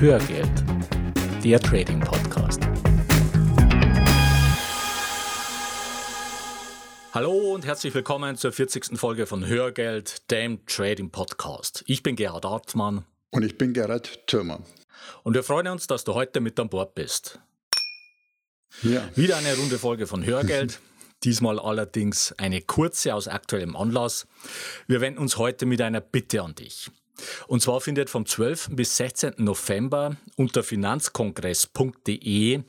Hörgeld, der Trading Podcast. Hallo und herzlich willkommen zur 40. Folge von Hörgeld, dem Trading Podcast. Ich bin Gerhard Artmann. Und ich bin Gerhard Thürmer. Und wir freuen uns, dass du heute mit an Bord bist. Ja. Wieder eine runde Folge von Hörgeld. Diesmal allerdings eine kurze aus aktuellem Anlass. Wir wenden uns heute mit einer Bitte an dich. Und zwar findet vom 12. bis 16. November unter finanzkongress.de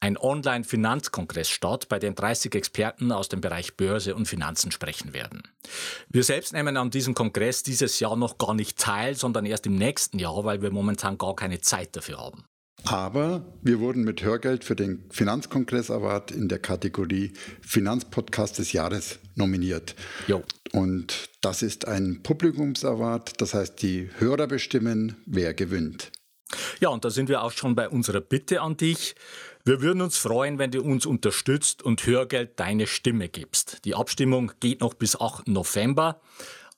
ein Online-Finanzkongress statt, bei dem 30 Experten aus dem Bereich Börse und Finanzen sprechen werden. Wir selbst nehmen an diesem Kongress dieses Jahr noch gar nicht teil, sondern erst im nächsten Jahr, weil wir momentan gar keine Zeit dafür haben. Aber wir wurden mit Hörgeld für den Finanzkongress Award in der Kategorie Finanzpodcast des Jahres nominiert. Jo. Und das ist ein Publikumsaward, das heißt, die Hörer bestimmen, wer gewinnt. Ja, und da sind wir auch schon bei unserer Bitte an dich. Wir würden uns freuen, wenn du uns unterstützt und Hörgeld deine Stimme gibst. Die Abstimmung geht noch bis 8. November.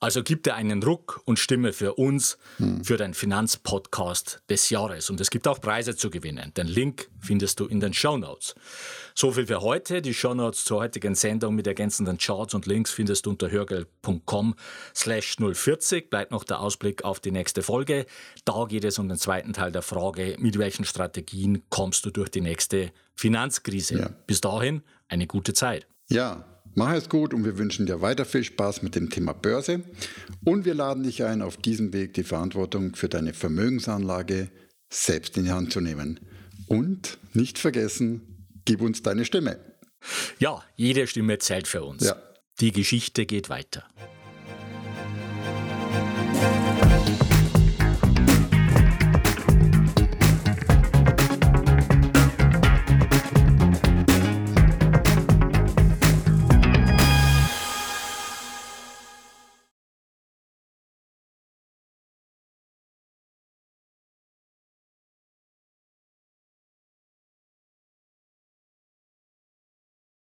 Also gib dir einen Ruck und stimme für uns, hm. für den Finanzpodcast des Jahres. Und es gibt auch Preise zu gewinnen. Den Link findest du in den Show Notes. So viel für heute. Die Show Notes zur heutigen Sendung mit ergänzenden Charts und Links findest du unter hörgeld.com slash 040. Bleibt noch der Ausblick auf die nächste Folge. Da geht es um den zweiten Teil der Frage, mit welchen Strategien kommst du durch die nächste Finanzkrise. Ja. Bis dahin eine gute Zeit. Ja, Mach es gut und wir wünschen dir weiter viel Spaß mit dem Thema Börse. Und wir laden dich ein, auf diesem Weg die Verantwortung für deine Vermögensanlage selbst in die Hand zu nehmen. Und nicht vergessen, gib uns deine Stimme. Ja, jede Stimme zählt für uns. Ja. Die Geschichte geht weiter.